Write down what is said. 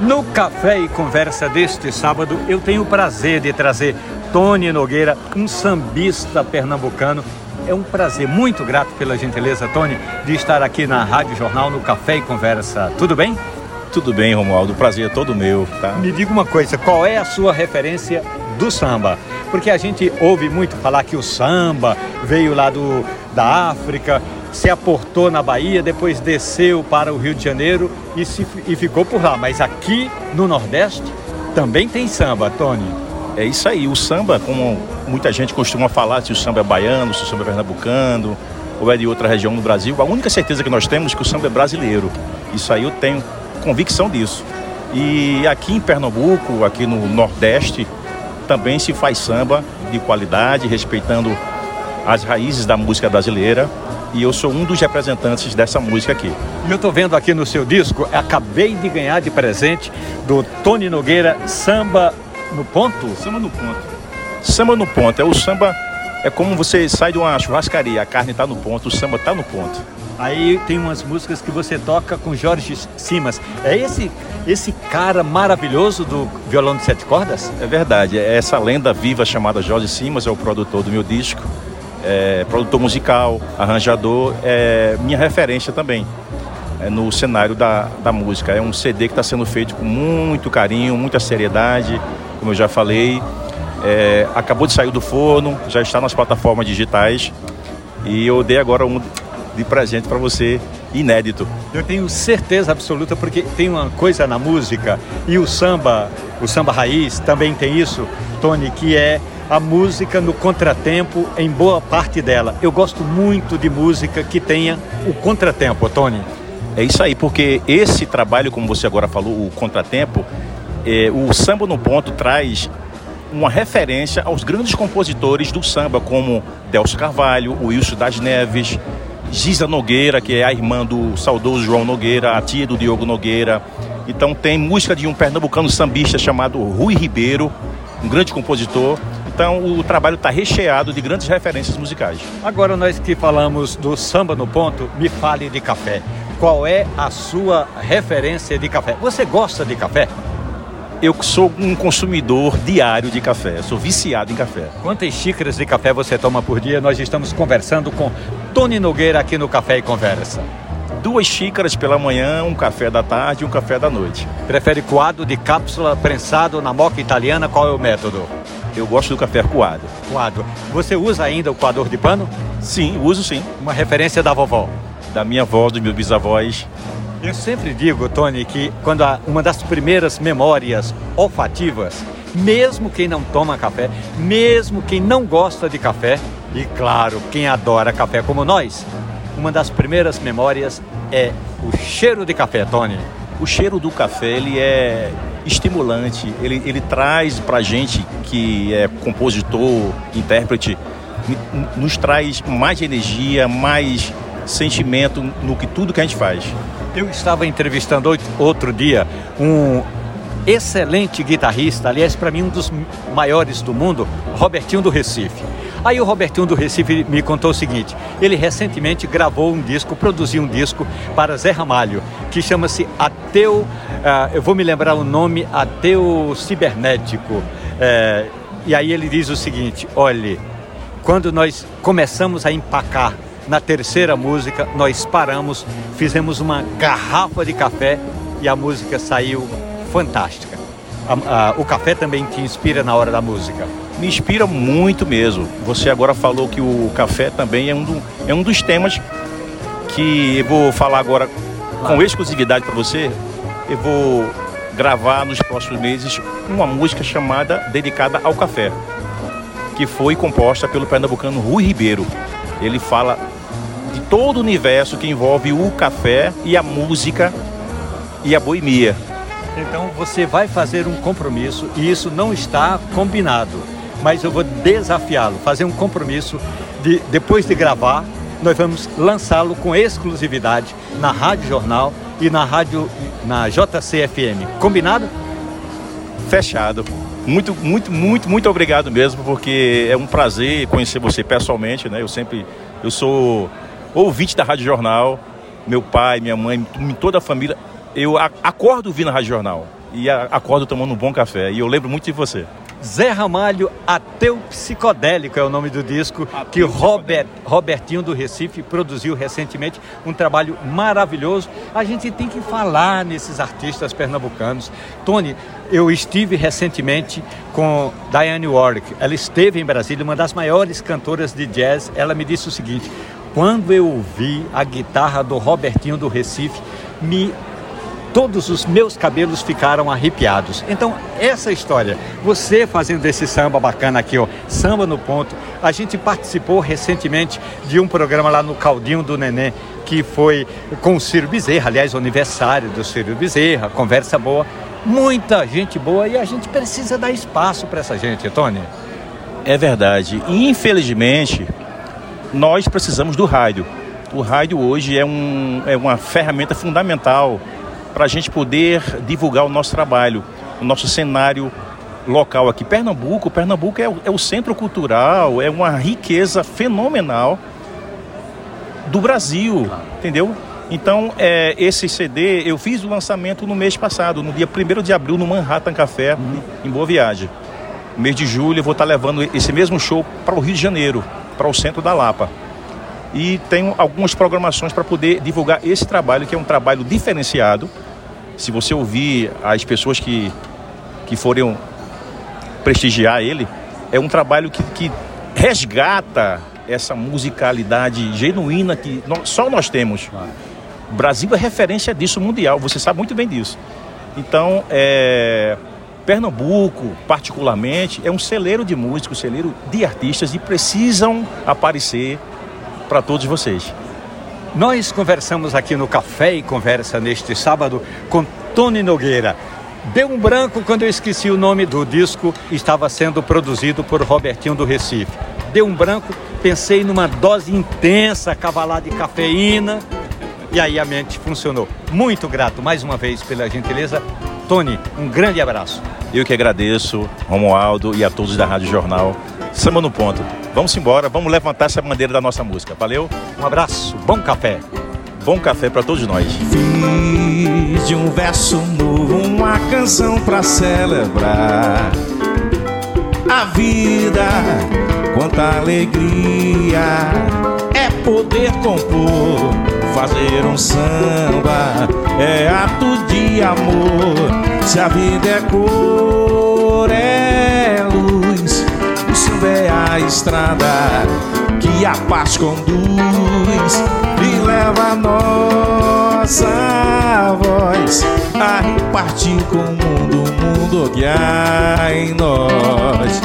No Café e Conversa deste sábado, eu tenho o prazer de trazer Tony Nogueira, um sambista pernambucano. É um prazer muito grato pela gentileza, Tony, de estar aqui na Rádio Jornal no Café e Conversa. Tudo bem? Tudo bem, Romualdo. O prazer é todo meu, tá? Me diga uma coisa, qual é a sua referência do samba? Porque a gente ouve muito falar que o samba veio lá do, da África, se aportou na Bahia, depois desceu para o Rio de Janeiro e, se, e ficou por lá. Mas aqui no Nordeste também tem samba, Tony. É isso aí. O samba, como muita gente costuma falar, se o samba é baiano, se o samba é pernambucano ou é de outra região do Brasil, a única certeza que nós temos é que o samba é brasileiro. Isso aí eu tenho convicção disso. E aqui em Pernambuco, aqui no Nordeste, também se faz samba de qualidade, respeitando as raízes da música brasileira. E eu sou um dos representantes dessa música aqui. Eu estou vendo aqui no seu disco, acabei de ganhar de presente do Tony Nogueira Samba no Ponto. Samba no Ponto. Samba no Ponto. É o samba, é como você sai de uma churrascaria, a carne está no ponto, o samba está no ponto. Aí tem umas músicas que você toca com Jorge Simas. É esse esse cara maravilhoso do violão de sete cordas? É verdade. É essa lenda viva chamada Jorge Simas é o produtor do meu disco. É produtor musical, arranjador, é minha referência também é no cenário da, da música. É um CD que está sendo feito com muito carinho, muita seriedade, como eu já falei. É, acabou de sair do forno, já está nas plataformas digitais. E eu dei agora um, de presente para você, inédito. Eu tenho certeza absoluta, porque tem uma coisa na música, e o samba, o samba raiz também tem isso, Tony, que é a música no contratempo em boa parte dela. Eu gosto muito de música que tenha o contratempo, Tony. É isso aí, porque esse trabalho, como você agora falou, o contratempo, é, o samba no ponto traz uma referência aos grandes compositores do samba, como Delcio Carvalho, Wilson das Neves, Giza Nogueira, que é a irmã do saudoso João Nogueira, a tia do Diogo Nogueira. Então tem música de um pernambucano sambista chamado Rui Ribeiro, um grande compositor. Então o trabalho está recheado de grandes referências musicais. Agora nós que falamos do samba no ponto, me fale de café. Qual é a sua referência de café? Você gosta de café? Eu sou um consumidor diário de café, sou viciado em café. Quantas xícaras de café você toma por dia? Nós estamos conversando com Tony Nogueira aqui no Café e Conversa. Duas xícaras pela manhã, um café da tarde e um café da noite. Prefere coado de cápsula prensado na moca italiana? Qual é o método? Eu gosto do café coado. Coado. Você usa ainda o coador de pano? Sim, uso sim. Uma referência da vovó? Da minha avó, dos meus bisavós. Eu sempre digo, Tony, que quando uma das primeiras memórias olfativas, mesmo quem não toma café, mesmo quem não gosta de café, e claro, quem adora café como nós, uma das primeiras memórias é o cheiro de café, Tony. O cheiro do café, ele é estimulante, ele, ele traz pra gente que é compositor, intérprete, nos traz mais energia, mais sentimento no que tudo que a gente faz. Eu estava entrevistando outro dia um excelente guitarrista, aliás, para mim um dos maiores do mundo, Robertinho do Recife. Aí o Robertinho do Recife me contou o seguinte: ele recentemente gravou um disco, produziu um disco para Zé Ramalho, que chama-se Ateu, uh, eu vou me lembrar o nome, Ateu Cibernético. Uh, e aí ele diz o seguinte: olhe, quando nós começamos a empacar na terceira música, nós paramos, fizemos uma garrafa de café e a música saiu fantástica. A, a, o café também te inspira na hora da música? Me inspira muito mesmo. Você agora falou que o café também é um, do, é um dos temas que eu vou falar agora com exclusividade para você. Eu vou gravar nos próximos meses uma música chamada dedicada ao café, que foi composta pelo pernambucano Rui Ribeiro. Ele fala de todo o universo que envolve o café e a música e a boemia. Então você vai fazer um compromisso e isso não está combinado, mas eu vou desafiá-lo, fazer um compromisso de depois de gravar, nós vamos lançá-lo com exclusividade na Rádio Jornal e na rádio na JCFM. Combinado? Fechado. Muito, muito, muito, muito obrigado mesmo, porque é um prazer conhecer você pessoalmente, né? Eu sempre Eu sou ouvinte da Rádio Jornal. Meu pai, minha mãe, toda a família. Eu acordo ouvindo a Rádio Jornal e acordo tomando um bom café. E eu lembro muito de você. Zé Ramalho, Ateu Psicodélico é o nome do disco Ateu que Robert, Robertinho do Recife produziu recentemente. Um trabalho maravilhoso. A gente tem que falar nesses artistas pernambucanos. Tony, eu estive recentemente com Diane Warwick. Ela esteve em Brasília, uma das maiores cantoras de jazz. Ela me disse o seguinte: quando eu ouvi a guitarra do Robertinho do Recife, me todos os meus cabelos ficaram arrepiados. Então, essa história, você fazendo esse samba bacana aqui, ó, samba no ponto. A gente participou recentemente de um programa lá no Caldinho do Neném, que foi com o Ciro Bezerra, aliás, o aniversário do Ciro Bezerra, conversa boa, muita gente boa e a gente precisa dar espaço para essa gente, Tony. É verdade. Infelizmente, nós precisamos do rádio. O rádio hoje é, um, é uma ferramenta fundamental para a gente poder divulgar o nosso trabalho, o nosso cenário local aqui. Pernambuco, Pernambuco é o, é o centro cultural, é uma riqueza fenomenal do Brasil, entendeu? Então, é, esse CD, eu fiz o lançamento no mês passado, no dia 1 de abril, no Manhattan Café, uhum. em Boa Viagem. No mês de julho, eu vou estar levando esse mesmo show para o Rio de Janeiro, para o centro da Lapa. E tenho algumas programações para poder divulgar esse trabalho, que é um trabalho diferenciado. Se você ouvir as pessoas que, que forem prestigiar ele, é um trabalho que, que resgata essa musicalidade genuína que nós, só nós temos. O Brasil é referência disso mundial, você sabe muito bem disso. Então, é, Pernambuco, particularmente, é um celeiro de músicos, celeiro de artistas e precisam aparecer para todos vocês. Nós conversamos aqui no Café e Conversa neste sábado com Tony Nogueira. Deu um branco quando eu esqueci o nome do disco, estava sendo produzido por Robertinho do Recife. Deu um branco, pensei numa dose intensa, cavalada de cafeína, e aí a mente funcionou. Muito grato mais uma vez pela gentileza. Tony, um grande abraço. Eu que agradeço, Romualdo e a todos da Rádio Jornal. Samba no ponto. Vamos embora, vamos levantar essa bandeira da nossa música. Valeu? Um abraço, bom café. Bom café para todos nós. Fiz de um verso novo uma canção para celebrar a vida. Quanta alegria é poder compor, fazer um samba é ato de amor. Se a vida é cor, é luz é a estrada que a paz conduz e leva a nossa voz a repartir com o mundo, o mundo que há em nós.